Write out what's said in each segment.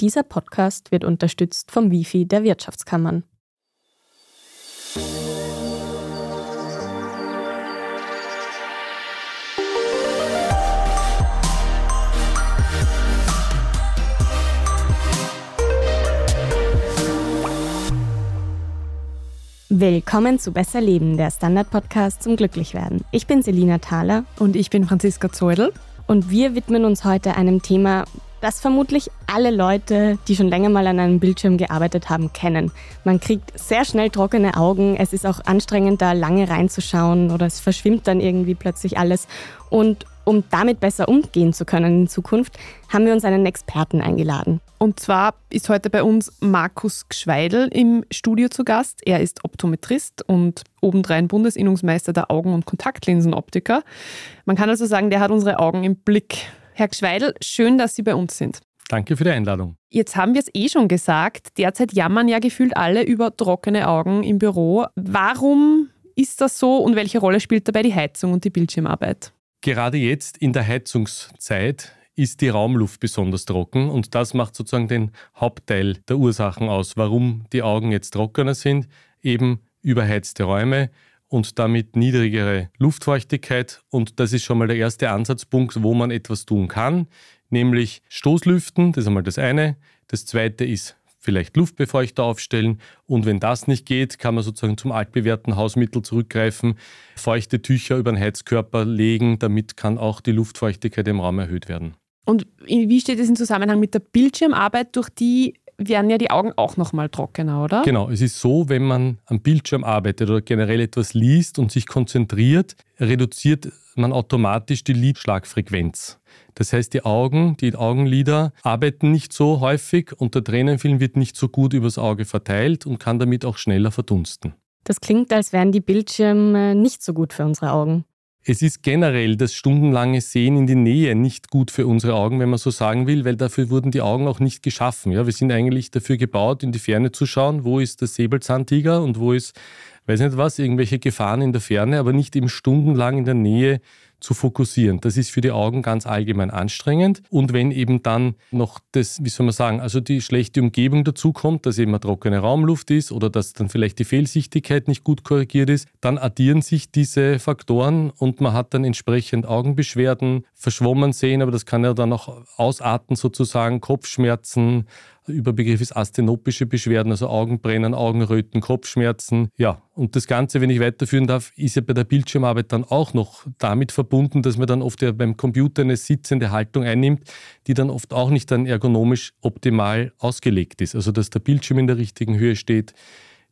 Dieser Podcast wird unterstützt vom Wifi der Wirtschaftskammern. Willkommen zu Besser Leben, der Standard-Podcast zum Glücklichwerden. Ich bin Selina Thaler. Und ich bin Franziska Zeudel. Und wir widmen uns heute einem Thema, das vermutlich alle Leute, die schon länger mal an einem Bildschirm gearbeitet haben, kennen. Man kriegt sehr schnell trockene Augen. Es ist auch anstrengend, da lange reinzuschauen oder es verschwimmt dann irgendwie plötzlich alles. Und um damit besser umgehen zu können in Zukunft, haben wir uns einen Experten eingeladen. Und zwar ist heute bei uns Markus Gschweidel im Studio zu Gast. Er ist Optometrist und obendrein Bundesinnungsmeister der Augen- und Kontaktlinsenoptiker. Man kann also sagen, der hat unsere Augen im Blick. Herr Gschweidel, schön, dass Sie bei uns sind. Danke für die Einladung. Jetzt haben wir es eh schon gesagt. Derzeit jammern ja gefühlt alle über trockene Augen im Büro. Warum ist das so und welche Rolle spielt dabei die Heizung und die Bildschirmarbeit? Gerade jetzt in der Heizungszeit ist die Raumluft besonders trocken und das macht sozusagen den Hauptteil der Ursachen aus, warum die Augen jetzt trockener sind. Eben überheizte Räume, und damit niedrigere Luftfeuchtigkeit. Und das ist schon mal der erste Ansatzpunkt, wo man etwas tun kann, nämlich Stoßlüften, das ist einmal das eine. Das zweite ist vielleicht Luftbefeuchter aufstellen. Und wenn das nicht geht, kann man sozusagen zum altbewährten Hausmittel zurückgreifen, feuchte Tücher über den Heizkörper legen, damit kann auch die Luftfeuchtigkeit im Raum erhöht werden. Und wie steht es im Zusammenhang mit der Bildschirmarbeit, durch die werden ja die Augen auch nochmal trockener, oder? Genau, es ist so, wenn man am Bildschirm arbeitet oder generell etwas liest und sich konzentriert, reduziert man automatisch die Lidschlagfrequenz. Das heißt, die Augen, die Augenlider arbeiten nicht so häufig und der Tränenfilm wird nicht so gut übers Auge verteilt und kann damit auch schneller verdunsten. Das klingt, als wären die Bildschirme nicht so gut für unsere Augen. Es ist generell das stundenlange Sehen in die Nähe nicht gut für unsere Augen, wenn man so sagen will, weil dafür wurden die Augen auch nicht geschaffen. Ja, wir sind eigentlich dafür gebaut, in die Ferne zu schauen, wo ist der Säbelzahntiger und wo ist, weiß nicht was, irgendwelche Gefahren in der Ferne, aber nicht eben stundenlang in der Nähe zu fokussieren. Das ist für die Augen ganz allgemein anstrengend. Und wenn eben dann noch das, wie soll man sagen, also die schlechte Umgebung dazu kommt, dass eben eine trockene Raumluft ist oder dass dann vielleicht die Fehlsichtigkeit nicht gut korrigiert ist, dann addieren sich diese Faktoren und man hat dann entsprechend Augenbeschwerden, verschwommen sehen, aber das kann ja dann auch ausarten sozusagen, Kopfschmerzen, Überbegriff ist asthenopische Beschwerden, also Augenbrennen, Augenröten, Kopfschmerzen. Ja, und das Ganze, wenn ich weiterführen darf, ist ja bei der Bildschirmarbeit dann auch noch damit verbunden, dass man dann oft ja beim Computer eine sitzende Haltung einnimmt, die dann oft auch nicht dann ergonomisch optimal ausgelegt ist. Also dass der Bildschirm in der richtigen Höhe steht,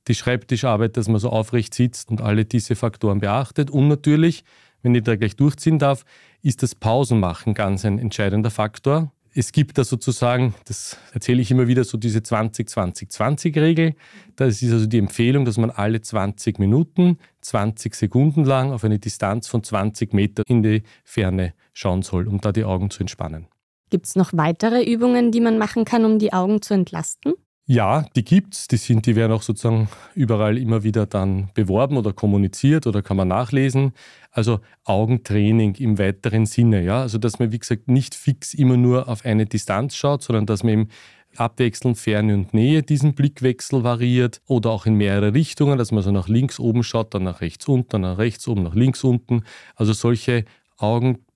die Schreibtischarbeit, dass man so aufrecht sitzt und alle diese Faktoren beachtet. Und natürlich, wenn ich da gleich durchziehen darf, ist das Pausenmachen ganz ein entscheidender Faktor. Es gibt da sozusagen, das erzähle ich immer wieder, so diese 20-20-20-Regel. Das ist also die Empfehlung, dass man alle 20 Minuten, 20 Sekunden lang auf eine Distanz von 20 Meter in die Ferne schauen soll, um da die Augen zu entspannen. Gibt es noch weitere Übungen, die man machen kann, um die Augen zu entlasten? Ja, die gibt's. Die sind, die werden auch sozusagen überall immer wieder dann beworben oder kommuniziert oder kann man nachlesen. Also Augentraining im weiteren Sinne, ja. Also dass man, wie gesagt, nicht fix immer nur auf eine Distanz schaut, sondern dass man eben abwechselnd Ferne und Nähe diesen Blickwechsel variiert oder auch in mehrere Richtungen, dass man so nach links oben schaut, dann nach rechts unten, dann nach rechts oben, nach links unten. Also solche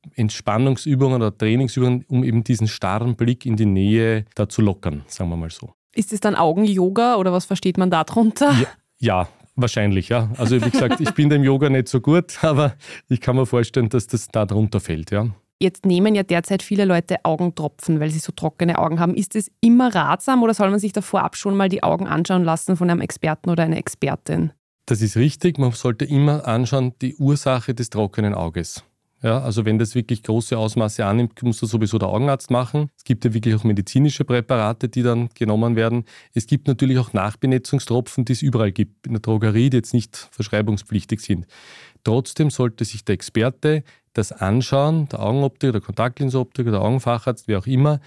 Augenentspannungsübungen oder Trainingsübungen, um eben diesen starren Blick in die Nähe da zu lockern, sagen wir mal so. Ist es dann Augen-Yoga oder was versteht man darunter? Ja, ja, wahrscheinlich, ja. Also wie gesagt, ich bin dem Yoga nicht so gut, aber ich kann mir vorstellen, dass das da drunter fällt, ja. Jetzt nehmen ja derzeit viele Leute Augentropfen, weil sie so trockene Augen haben. Ist es immer ratsam oder soll man sich da vorab schon mal die Augen anschauen lassen von einem Experten oder einer Expertin? Das ist richtig. Man sollte immer anschauen die Ursache des trockenen Auges. Ja, also wenn das wirklich große Ausmaße annimmt, muss das sowieso der Augenarzt machen. Es gibt ja wirklich auch medizinische Präparate, die dann genommen werden. Es gibt natürlich auch Nachbenetzungstropfen, die es überall gibt, in der Drogerie, die jetzt nicht verschreibungspflichtig sind. Trotzdem sollte sich der Experte das anschauen, der Augenoptiker, der Kontaktlinsenoptiker, der Augenfacharzt, wer auch immer,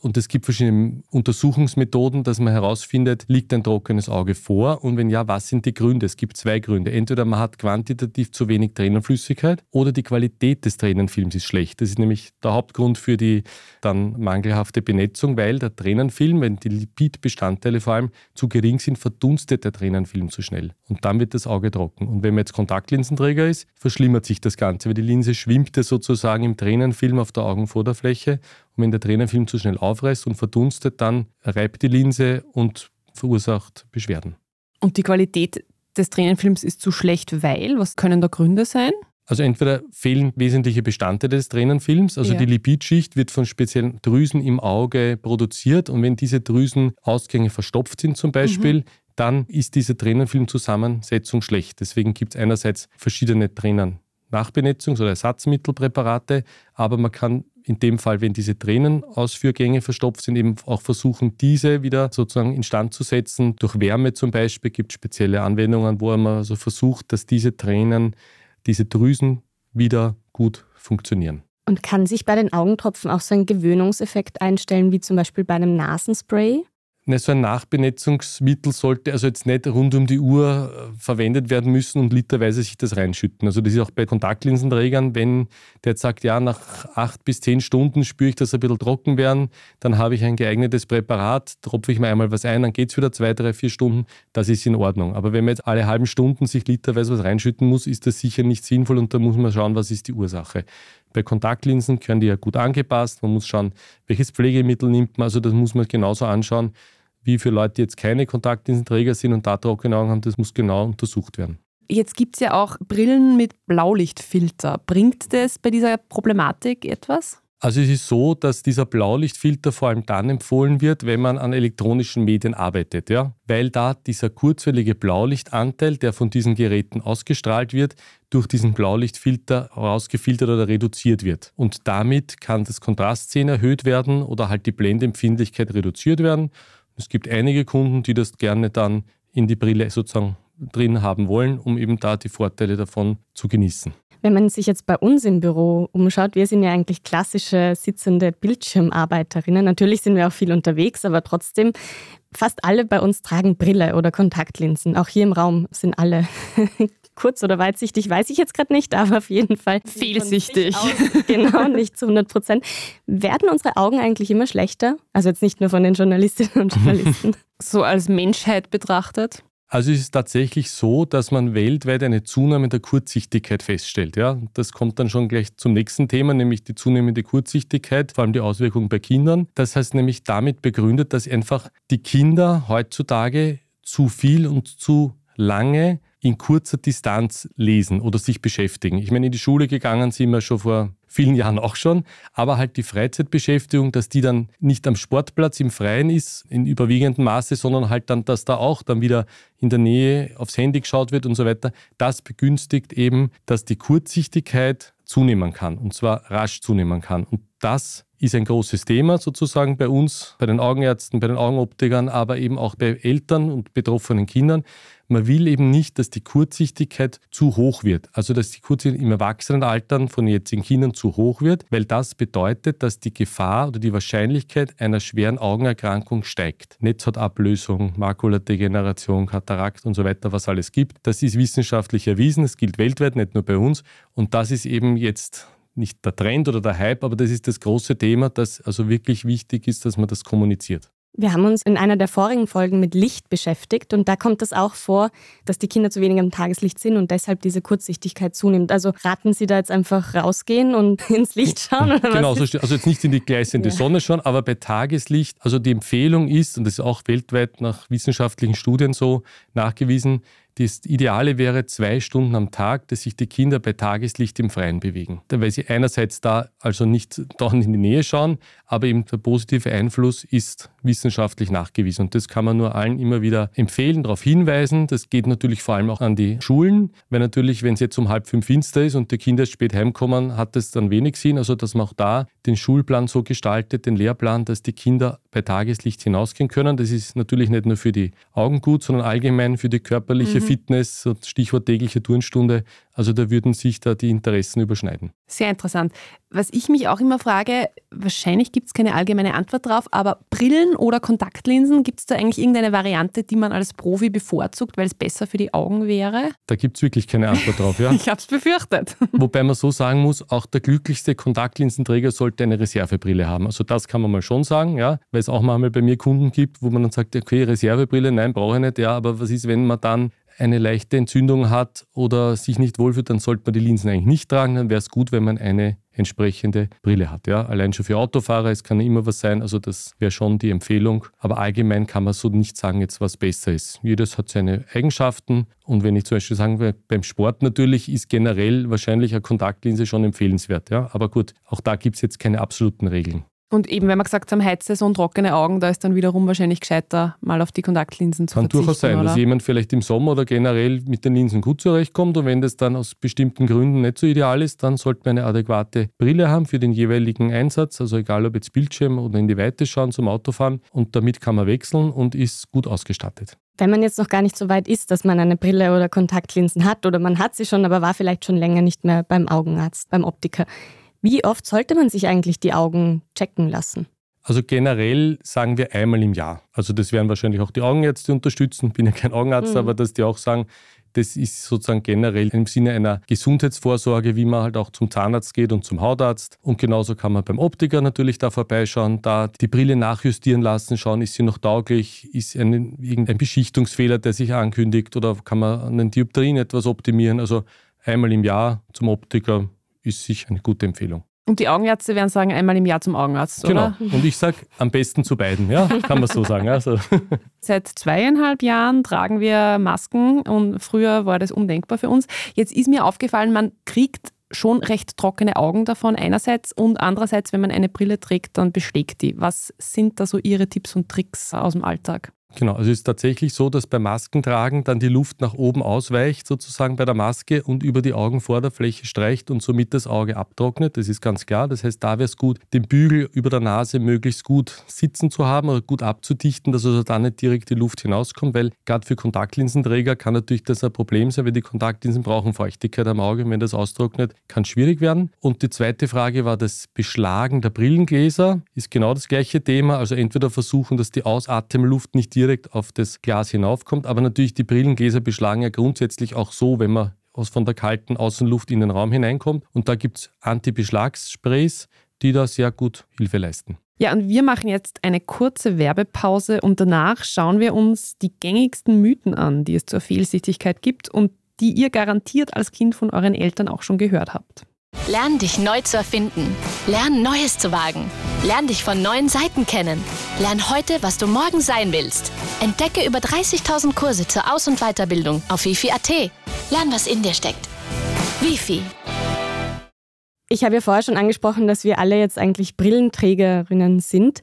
Und es gibt verschiedene Untersuchungsmethoden, dass man herausfindet, liegt ein trockenes Auge vor und wenn ja, was sind die Gründe? Es gibt zwei Gründe. Entweder man hat quantitativ zu wenig Tränenflüssigkeit oder die Qualität des Tränenfilms ist schlecht. Das ist nämlich der Hauptgrund für die dann mangelhafte Benetzung, weil der Tränenfilm, wenn die Lipidbestandteile vor allem zu gering sind, verdunstet der Tränenfilm zu schnell. Und dann wird das Auge trocken. Und wenn man jetzt Kontaktlinsenträger ist, verschlimmert sich das Ganze, weil die Linse schwimmt ja sozusagen im Tränenfilm auf der Augenvorderfläche. Und wenn der Tränenfilm zu schnell aufreißt und verdunstet, dann reibt die Linse und verursacht Beschwerden. Und die Qualität des Tränenfilms ist zu schlecht, weil? Was können da Gründe sein? Also entweder fehlen wesentliche Bestandteile des Tränenfilms, also ja. die Lipidschicht wird von speziellen Drüsen im Auge produziert und wenn diese Drüsenausgänge verstopft sind zum Beispiel, mhm. dann ist diese Tränenfilmzusammensetzung schlecht. Deswegen gibt es einerseits verschiedene Tränen. Nachbenetzungs- oder Ersatzmittelpräparate, aber man kann in dem Fall, wenn diese Tränenausführgänge verstopft sind, eben auch versuchen, diese wieder sozusagen instand zu setzen. Durch Wärme zum Beispiel gibt es spezielle Anwendungen, wo man also versucht, dass diese Tränen, diese Drüsen wieder gut funktionieren. Und kann sich bei den Augentropfen auch so ein Gewöhnungseffekt einstellen, wie zum Beispiel bei einem Nasenspray? Ne, so ein Nachbenetzungsmittel sollte also jetzt nicht rund um die Uhr äh, verwendet werden müssen und literweise sich das reinschütten. Also das ist auch bei Kontaktlinsenträgern, wenn der jetzt sagt, ja, nach acht bis zehn Stunden spüre ich, dass ein bisschen trocken werden, dann habe ich ein geeignetes Präparat, tropfe ich mir einmal was ein, dann geht es wieder zwei, drei, vier Stunden, das ist in Ordnung. Aber wenn man jetzt alle halben Stunden sich literweise was reinschütten muss, ist das sicher nicht sinnvoll und da muss man schauen, was ist die Ursache. Bei Kontaktlinsen können die ja gut angepasst. Man muss schauen, welches Pflegemittel nimmt man. Also das muss man genauso anschauen, wie für Leute, die jetzt keine Kontaktlinsenträger sind und da trockene Augen haben. Das muss genau untersucht werden. Jetzt gibt es ja auch Brillen mit Blaulichtfilter. Bringt das bei dieser Problematik etwas? Also es ist so, dass dieser Blaulichtfilter vor allem dann empfohlen wird, wenn man an elektronischen Medien arbeitet, ja? weil da dieser kurzwellige Blaulichtanteil, der von diesen Geräten ausgestrahlt wird, durch diesen Blaulichtfilter rausgefiltert oder reduziert wird. Und damit kann das Kontrastsehen erhöht werden oder halt die Blendempfindlichkeit reduziert werden. Es gibt einige Kunden, die das gerne dann in die Brille sozusagen drin haben wollen, um eben da die Vorteile davon zu genießen. Wenn man sich jetzt bei uns im Büro umschaut, wir sind ja eigentlich klassische sitzende Bildschirmarbeiterinnen. Natürlich sind wir auch viel unterwegs, aber trotzdem, fast alle bei uns tragen Brille oder Kontaktlinsen. Auch hier im Raum sind alle kurz- oder weitsichtig, weiß ich jetzt gerade nicht, aber auf jeden Fall fehlsichtig. genau, nicht zu 100 Prozent. Werden unsere Augen eigentlich immer schlechter? Also jetzt nicht nur von den Journalistinnen und Journalisten. so als Menschheit betrachtet? Also es ist tatsächlich so, dass man weltweit eine Zunahme der Kurzsichtigkeit feststellt. Ja? Das kommt dann schon gleich zum nächsten Thema, nämlich die zunehmende Kurzsichtigkeit, vor allem die Auswirkungen bei Kindern. Das heißt nämlich damit begründet, dass einfach die Kinder heutzutage zu viel und zu lange in kurzer Distanz lesen oder sich beschäftigen. Ich meine, in die Schule gegangen sind wir schon vor vielen Jahren auch schon, aber halt die Freizeitbeschäftigung, dass die dann nicht am Sportplatz im Freien ist, in überwiegendem Maße, sondern halt dann, dass da auch dann wieder in der Nähe aufs Handy geschaut wird und so weiter, das begünstigt eben, dass die Kurzsichtigkeit zunehmen kann und zwar rasch zunehmen kann. Und das ist ein großes Thema sozusagen bei uns, bei den Augenärzten, bei den Augenoptikern, aber eben auch bei Eltern und betroffenen Kindern, man will eben nicht, dass die Kurzsichtigkeit zu hoch wird. Also, dass die Kurzsichtigkeit im Erwachsenenalter von jetzigen Kindern zu hoch wird, weil das bedeutet, dass die Gefahr oder die Wahrscheinlichkeit einer schweren Augenerkrankung steigt. Netzhautablösung, Makuladegeneration, Katarakt und so weiter, was alles gibt. Das ist wissenschaftlich erwiesen. Das gilt weltweit, nicht nur bei uns. Und das ist eben jetzt nicht der Trend oder der Hype, aber das ist das große Thema, das also wirklich wichtig ist, dass man das kommuniziert. Wir haben uns in einer der vorigen Folgen mit Licht beschäftigt und da kommt es auch vor, dass die Kinder zu wenig am Tageslicht sind und deshalb diese Kurzsichtigkeit zunimmt. Also raten Sie da jetzt einfach rausgehen und ins Licht schauen? Oder genau, so also jetzt nicht in die gleißende ja. Sonne schauen, aber bei Tageslicht, also die Empfehlung ist, und das ist auch weltweit nach wissenschaftlichen Studien so nachgewiesen, das Ideale wäre zwei Stunden am Tag, dass sich die Kinder bei Tageslicht im Freien bewegen. Weil sie einerseits da also nicht dauernd in die Nähe schauen, aber eben der positive Einfluss ist wissenschaftlich nachgewiesen. Und das kann man nur allen immer wieder empfehlen, darauf hinweisen. Das geht natürlich vor allem auch an die Schulen, weil natürlich, wenn es jetzt um halb fünf finster ist und die Kinder spät heimkommen, hat das dann wenig Sinn. Also, dass man auch da den Schulplan so gestaltet, den Lehrplan, dass die Kinder bei Tageslicht hinausgehen können. Das ist natürlich nicht nur für die Augen gut, sondern allgemein für die körperliche mhm. Fitness, Stichwort tägliche Turnstunde. Also da würden sich da die Interessen überschneiden. Sehr interessant. Was ich mich auch immer frage, wahrscheinlich gibt es keine allgemeine Antwort drauf, aber Brillen oder Kontaktlinsen, gibt es da eigentlich irgendeine Variante, die man als Profi bevorzugt, weil es besser für die Augen wäre? Da gibt es wirklich keine Antwort drauf, ja. ich habe es befürchtet. Wobei man so sagen muss, auch der glücklichste Kontaktlinsenträger sollte eine Reservebrille haben. Also das kann man mal schon sagen, ja, weil es auch manchmal bei mir Kunden gibt, wo man dann sagt, okay, Reservebrille, nein, brauche ich nicht, ja, aber was ist, wenn man dann eine leichte Entzündung hat oder sich nicht wohlfühlt, dann sollte man die Linsen eigentlich nicht tragen. Dann wäre es gut, wenn man eine entsprechende Brille hat. Ja? Allein schon für Autofahrer, es kann immer was sein, also das wäre schon die Empfehlung. Aber allgemein kann man so nicht sagen, jetzt was besser ist. Jedes hat seine Eigenschaften und wenn ich zum Beispiel sagen will, beim Sport natürlich ist generell wahrscheinlich eine Kontaktlinse schon empfehlenswert. Ja? Aber gut, auch da gibt es jetzt keine absoluten Regeln. Und eben, wenn wir gesagt haben, Heizsaison, trockene Augen, da ist dann wiederum wahrscheinlich gescheiter, mal auf die Kontaktlinsen zu Kann verzichten. Kann durchaus sein, oder? dass jemand vielleicht im Sommer oder generell mit den Linsen gut zurechtkommt und wenn das dann aus bestimmten Gründen nicht so ideal ist, dann sollte man eine adäquate Brille haben für den jeweiligen Einsatz, also egal ob jetzt Bildschirm oder in die Weite schauen zum Autofahren und damit kann man wechseln und ist gut ausgestattet. Wenn man jetzt noch gar nicht so weit ist, dass man eine Brille oder Kontaktlinsen hat oder man hat sie schon, aber war vielleicht schon länger nicht mehr beim Augenarzt, beim Optiker, wie oft sollte man sich eigentlich die Augen checken lassen? Also generell sagen wir einmal im Jahr. Also das werden wahrscheinlich auch die Augenärzte unterstützen. Bin ja kein Augenarzt, mhm. aber dass die auch sagen, das ist sozusagen generell im Sinne einer Gesundheitsvorsorge, wie man halt auch zum Zahnarzt geht und zum Hautarzt. Und genauso kann man beim Optiker natürlich da vorbeischauen, da die Brille nachjustieren lassen, schauen, ist sie noch tauglich, ist ein, irgendein Beschichtungsfehler, der sich ankündigt oder kann man an den Dioptrien etwas optimieren. Also einmal im Jahr zum Optiker ist sicher eine gute Empfehlung. Und die Augenärzte werden sagen, einmal im Jahr zum Augenarzt, oder? Genau. Und ich sage am besten zu beiden, ja, kann man so sagen. Also. Seit zweieinhalb Jahren tragen wir Masken und früher war das undenkbar für uns. Jetzt ist mir aufgefallen, man kriegt schon recht trockene Augen davon einerseits und andererseits, wenn man eine Brille trägt, dann beschlägt die. Was sind da so Ihre Tipps und Tricks aus dem Alltag? Genau, also es ist tatsächlich so, dass beim Maskentragen dann die Luft nach oben ausweicht, sozusagen bei der Maske und über die Augenvorderfläche streicht und somit das Auge abtrocknet. Das ist ganz klar. Das heißt, da wäre es gut, den Bügel über der Nase möglichst gut sitzen zu haben oder gut abzudichten, dass also dann nicht direkt die Luft hinauskommt, weil gerade für Kontaktlinsenträger kann natürlich das ein Problem sein, weil die Kontaktlinsen brauchen Feuchtigkeit am Auge. Und wenn das austrocknet, kann es schwierig werden. Und die zweite Frage war das Beschlagen der Brillengläser. Ist genau das gleiche Thema. Also entweder versuchen, dass die Ausatemluft nicht direkt auf das Glas hinaufkommt. Aber natürlich, die Brillengläser beschlagen ja grundsätzlich auch so, wenn man aus von der kalten Außenluft in den Raum hineinkommt. Und da gibt es Anti-Beschlagssprays, die da sehr gut Hilfe leisten. Ja, und wir machen jetzt eine kurze Werbepause und danach schauen wir uns die gängigsten Mythen an, die es zur Fehlsichtigkeit gibt und die ihr garantiert als Kind von euren Eltern auch schon gehört habt. Lern dich neu zu erfinden. Lern Neues zu wagen. Lern dich von neuen Seiten kennen. Lern heute, was du morgen sein willst. Entdecke über 30.000 Kurse zur Aus- und Weiterbildung auf wifi.at. Lern, was in dir steckt. Wifi. Ich habe ja vorher schon angesprochen, dass wir alle jetzt eigentlich Brillenträgerinnen sind.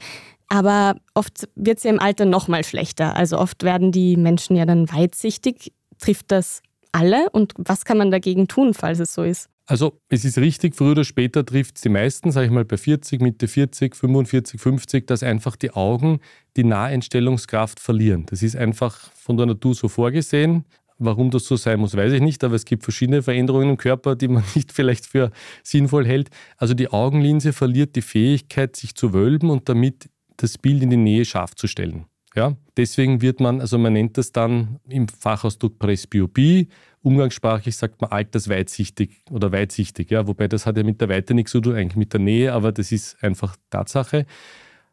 Aber oft wird es ja im Alter noch mal schlechter. Also oft werden die Menschen ja dann weitsichtig. Trifft das alle? Und was kann man dagegen tun, falls es so ist? Also es ist richtig, früher oder später trifft es die meisten, sage ich mal bei 40, Mitte 40, 45, 50, dass einfach die Augen die Naheinstellungskraft verlieren. Das ist einfach von der Natur so vorgesehen. Warum das so sein muss, weiß ich nicht, aber es gibt verschiedene Veränderungen im Körper, die man nicht vielleicht für sinnvoll hält. Also die Augenlinse verliert die Fähigkeit, sich zu wölben und damit das Bild in die Nähe scharf zu stellen. Ja, deswegen wird man, also man nennt das dann im Fachausdruck Presbyopie. Umgangssprachlich sagt man altersweitsichtig oder weitsichtig, ja, wobei das hat ja mit der Weite nichts zu tun, eigentlich mit der Nähe, aber das ist einfach Tatsache.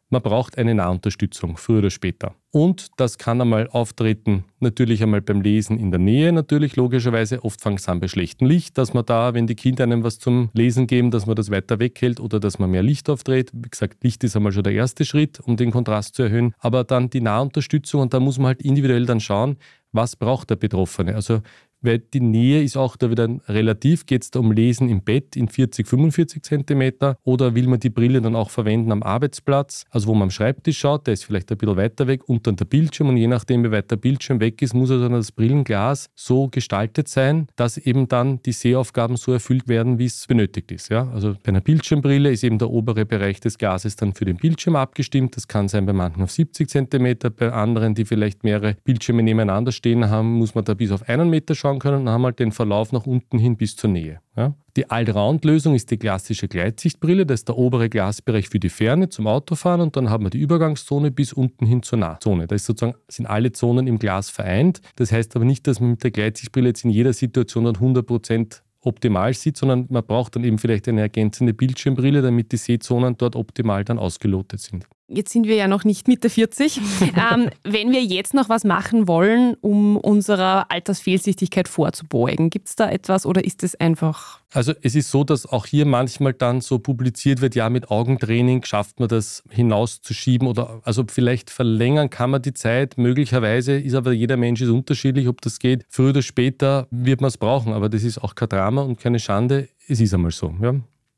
Man braucht eine Nahunterstützung, früher oder später. Und das kann einmal auftreten, natürlich einmal beim Lesen in der Nähe, natürlich logischerweise. Oft fängt es an bei schlechtem Licht, dass man da, wenn die Kinder einem was zum Lesen geben, dass man das weiter weghält oder dass man mehr Licht aufdreht. Wie gesagt, Licht ist einmal schon der erste Schritt, um den Kontrast zu erhöhen. Aber dann die Nahunterstützung und da muss man halt individuell dann schauen, was braucht der Betroffene. Also weil die Nähe ist auch da wieder relativ. Geht es da um Lesen im Bett in 40, 45 Zentimeter oder will man die Brille dann auch verwenden am Arbeitsplatz, also wo man am Schreibtisch schaut, der ist vielleicht ein bisschen weiter weg und dann der Bildschirm und je nachdem, wie weit der Bildschirm weg ist, muss also das Brillenglas so gestaltet sein, dass eben dann die Sehaufgaben so erfüllt werden, wie es benötigt ist. Ja? Also bei einer Bildschirmbrille ist eben der obere Bereich des Glases dann für den Bildschirm abgestimmt. Das kann sein bei manchen auf 70 Zentimeter, bei anderen, die vielleicht mehrere Bildschirme nebeneinander stehen haben, muss man da bis auf einen Meter schauen können und haben halt den Verlauf nach unten hin bis zur Nähe. Ja? Die Allround-Lösung ist die klassische Gleitsichtbrille. Das ist der obere Glasbereich für die Ferne zum Autofahren und dann haben wir die Übergangszone bis unten hin zur Nahzone. Da ist sozusagen, sind alle Zonen im Glas vereint. Das heißt aber nicht, dass man mit der Gleitsichtbrille jetzt in jeder Situation dann 100 Prozent optimal sieht, sondern man braucht dann eben vielleicht eine ergänzende Bildschirmbrille, damit die Sehzonen dort optimal dann ausgelotet sind. Jetzt sind wir ja noch nicht Mitte 40. ähm, wenn wir jetzt noch was machen wollen, um unserer Altersfehlsichtigkeit vorzubeugen, gibt es da etwas oder ist es einfach? Also es ist so, dass auch hier manchmal dann so publiziert wird, ja, mit Augentraining schafft man das hinauszuschieben oder also vielleicht verlängern kann man die Zeit. Möglicherweise ist aber jeder Mensch ist unterschiedlich, ob das geht. Früher oder später wird man es brauchen, aber das ist auch kein Drama und keine Schande. Es ist einmal so. Ja.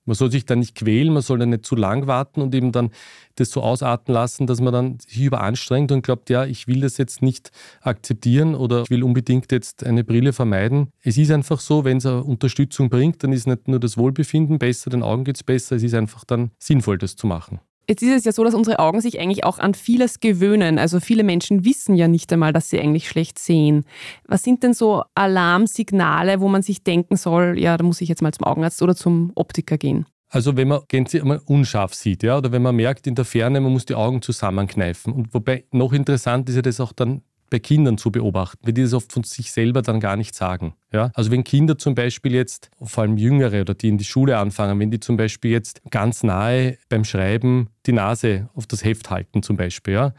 Man soll sich da nicht quälen, man soll da nicht zu lang warten und eben dann das so ausarten lassen, dass man dann sich überanstrengt und glaubt, ja, ich will das jetzt nicht akzeptieren oder ich will unbedingt jetzt eine Brille vermeiden. Es ist einfach so, wenn es Unterstützung bringt, dann ist nicht nur das Wohlbefinden besser, den Augen geht es besser, es ist einfach dann sinnvoll, das zu machen. Jetzt ist es ja so, dass unsere Augen sich eigentlich auch an vieles gewöhnen. Also viele Menschen wissen ja nicht einmal, dass sie eigentlich schlecht sehen. Was sind denn so Alarmsignale, wo man sich denken soll, ja, da muss ich jetzt mal zum Augenarzt oder zum Optiker gehen? Also wenn man gänzlich unscharf sieht, ja, oder wenn man merkt in der Ferne, man muss die Augen zusammenkneifen. Und wobei noch interessant ist ja das auch dann bei Kindern zu beobachten, weil die das oft von sich selber dann gar nicht sagen. Ja? Also wenn Kinder zum Beispiel jetzt, vor allem Jüngere oder die in die Schule anfangen, wenn die zum Beispiel jetzt ganz nahe beim Schreiben die Nase auf das Heft halten zum Beispiel, ja?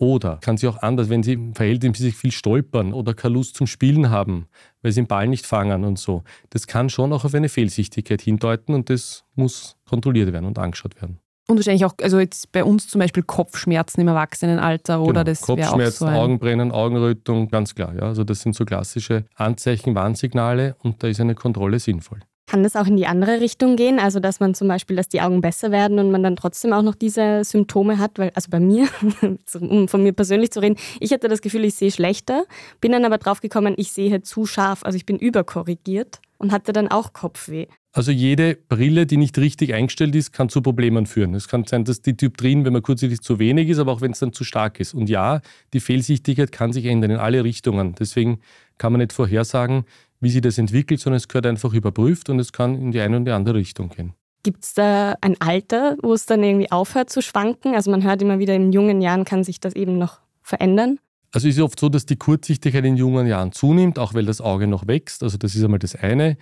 Oder kann sich auch anders, wenn sie im Verhältnis sich viel stolpern oder keine Lust zum Spielen haben, weil sie den Ball nicht fangen und so. Das kann schon auch auf eine Fehlsichtigkeit hindeuten und das muss kontrolliert werden und angeschaut werden. Und wahrscheinlich auch, also jetzt bei uns zum Beispiel Kopfschmerzen im Erwachsenenalter oder genau. das Kopfschmerzen, auch so Augenbrennen, Augenrötung, ganz klar. Ja. Also das sind so klassische Anzeichen, Warnsignale und da ist eine Kontrolle sinnvoll. Kann das auch in die andere Richtung gehen? Also, dass man zum Beispiel, dass die Augen besser werden und man dann trotzdem auch noch diese Symptome hat? Weil, also bei mir, um von mir persönlich zu reden, ich hatte das Gefühl, ich sehe schlechter, bin dann aber drauf gekommen, ich sehe zu scharf, also ich bin überkorrigiert und hatte dann auch Kopfweh. Also jede Brille, die nicht richtig eingestellt ist, kann zu Problemen führen. Es kann sein, dass die Typ drin, wenn man kurzsichtig zu wenig ist, aber auch wenn es dann zu stark ist. Und ja, die Fehlsichtigkeit kann sich ändern in alle Richtungen. Deswegen kann man nicht vorhersagen, wie sich das entwickelt, sondern es gehört einfach überprüft und es kann in die eine und die andere Richtung gehen. Gibt es da ein Alter, wo es dann irgendwie aufhört zu schwanken? Also man hört immer wieder, in jungen Jahren kann sich das eben noch verändern. Also es ist oft so, dass die Kurzsichtigkeit in jungen Jahren zunimmt, auch weil das Auge noch wächst. Also das ist einmal das eine.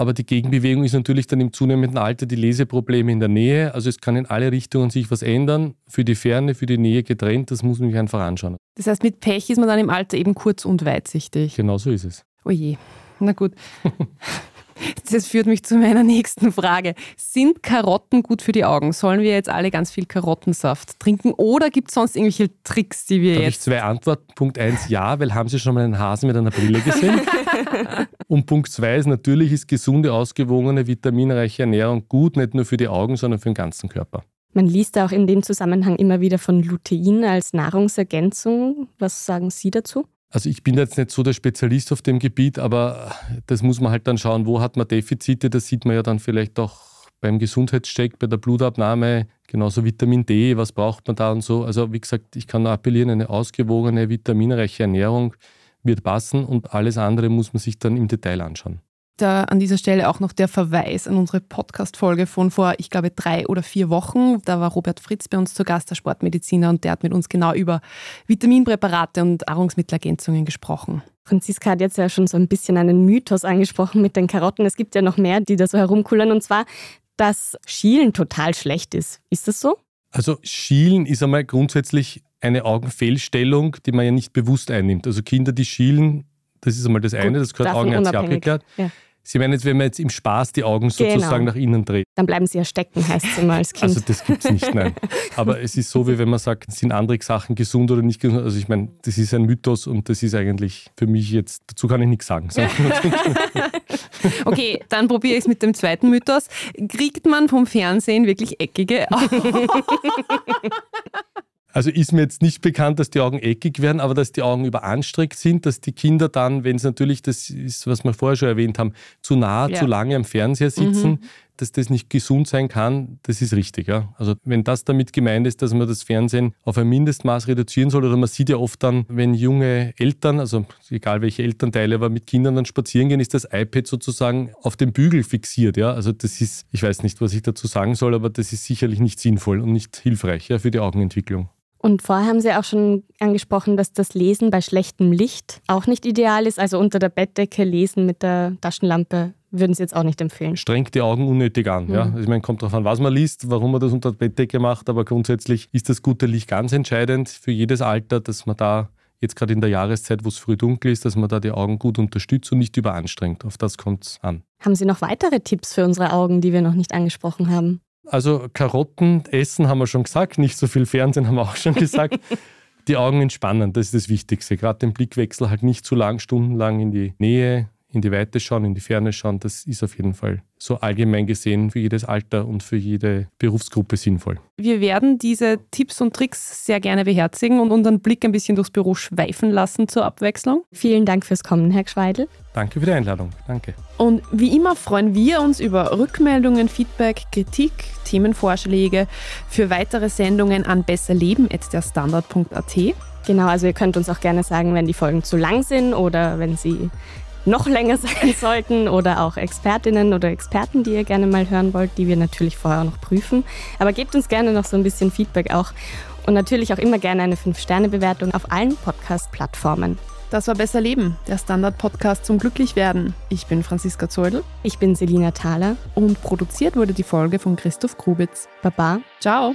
Aber die Gegenbewegung ist natürlich dann im zunehmenden Alter die Leseprobleme in der Nähe. Also es kann in alle Richtungen sich was ändern. Für die Ferne, für die Nähe getrennt. Das muss man sich einfach anschauen. Das heißt, mit Pech ist man dann im Alter eben kurz- und weitsichtig. Genau so ist es. Oh je. Na gut. Das führt mich zu meiner nächsten Frage. Sind Karotten gut für die Augen? Sollen wir jetzt alle ganz viel Karottensaft trinken oder gibt es sonst irgendwelche Tricks, die wir Darf jetzt... Ich zwei Antworten. Punkt eins, ja, weil haben Sie schon mal einen Hasen mit einer Brille gesehen? Und Punkt zwei ist, natürlich ist gesunde, ausgewogene, vitaminreiche Ernährung gut, nicht nur für die Augen, sondern für den ganzen Körper. Man liest auch in dem Zusammenhang immer wieder von Lutein als Nahrungsergänzung. Was sagen Sie dazu? Also ich bin jetzt nicht so der Spezialist auf dem Gebiet, aber das muss man halt dann schauen, wo hat man Defizite. Das sieht man ja dann vielleicht auch beim Gesundheitscheck, bei der Blutabnahme, genauso Vitamin D, was braucht man da und so. Also wie gesagt, ich kann nur appellieren, eine ausgewogene, vitaminreiche Ernährung wird passen und alles andere muss man sich dann im Detail anschauen da an dieser Stelle auch noch der Verweis an unsere Podcast-Folge von vor, ich glaube, drei oder vier Wochen. Da war Robert Fritz bei uns zu Gast, der Sportmediziner, und der hat mit uns genau über Vitaminpräparate und Nahrungsmittelergänzungen gesprochen. Franziska hat jetzt ja schon so ein bisschen einen Mythos angesprochen mit den Karotten. Es gibt ja noch mehr, die da so herumkullern, und zwar, dass Schielen total schlecht ist. Ist das so? Also Schielen ist einmal grundsätzlich eine Augenfehlstellung, die man ja nicht bewusst einnimmt. Also Kinder, die schielen, das ist einmal das eine, das gehört augenärztlich abgeklärt. Ja. Sie meinen jetzt, wenn man jetzt im Spaß die Augen genau. sozusagen genau. nach innen dreht. Dann bleiben sie ja stecken, heißt es immer als Kind. Also das gibt es nicht, nein. Aber es ist so, wie wenn man sagt, sind andere Sachen gesund oder nicht gesund. Also ich meine, das ist ein Mythos und das ist eigentlich für mich jetzt, dazu kann ich nichts sagen. okay, dann probiere ich es mit dem zweiten Mythos. Kriegt man vom Fernsehen wirklich eckige Augen? Also ist mir jetzt nicht bekannt, dass die Augen eckig werden, aber dass die Augen überanstrengt sind, dass die Kinder dann, wenn es natürlich, das ist, was wir vorher schon erwähnt haben, zu nah, ja. zu lange am Fernseher sitzen, mhm. Dass das nicht gesund sein kann, das ist richtig. Ja? Also wenn das damit gemeint ist, dass man das Fernsehen auf ein Mindestmaß reduzieren soll, oder man sieht ja oft dann, wenn junge Eltern, also egal welche Elternteile, aber mit Kindern dann spazieren gehen, ist das iPad sozusagen auf dem Bügel fixiert. Ja? Also das ist, ich weiß nicht, was ich dazu sagen soll, aber das ist sicherlich nicht sinnvoll und nicht hilfreich ja, für die Augenentwicklung. Und vorher haben Sie auch schon angesprochen, dass das Lesen bei schlechtem Licht auch nicht ideal ist. Also unter der Bettdecke lesen mit der Taschenlampe würden Sie jetzt auch nicht empfehlen. Strengt die Augen unnötig an. Mhm. Ja? Also ich meine, kommt darauf an, was man liest, warum man das unter der Bettdecke macht, aber grundsätzlich ist das gute Licht ganz entscheidend für jedes Alter, dass man da jetzt gerade in der Jahreszeit, wo es früh dunkel ist, dass man da die Augen gut unterstützt und nicht überanstrengt. Auf das kommt es an. Haben Sie noch weitere Tipps für unsere Augen, die wir noch nicht angesprochen haben? Also Karotten essen haben wir schon gesagt, nicht so viel Fernsehen haben wir auch schon gesagt. die Augen entspannen, das ist das Wichtigste. Gerade den Blickwechsel halt nicht zu lang, stundenlang in die Nähe, in die Weite schauen, in die Ferne schauen, das ist auf jeden Fall so allgemein gesehen für jedes Alter und für jede Berufsgruppe sinnvoll. Wir werden diese Tipps und Tricks sehr gerne beherzigen und unseren Blick ein bisschen durchs Büro schweifen lassen zur Abwechslung. Vielen Dank fürs Kommen, Herr Gschweidel. Danke für die Einladung. Danke. Und wie immer freuen wir uns über Rückmeldungen, Feedback, Kritik, Themenvorschläge für weitere Sendungen an besserleben.derstandard.at. Genau, also ihr könnt uns auch gerne sagen, wenn die Folgen zu lang sind oder wenn sie noch länger sein sollten oder auch Expertinnen oder Experten, die ihr gerne mal hören wollt, die wir natürlich vorher noch prüfen. Aber gebt uns gerne noch so ein bisschen Feedback auch und natürlich auch immer gerne eine 5-Sterne-Bewertung auf allen Podcast-Plattformen. Das war Besser Leben, der Standard-Podcast zum Glücklichwerden. Ich bin Franziska Zeudel. Ich bin Selina Thaler. Und produziert wurde die Folge von Christoph Grubitz. Baba. Ciao.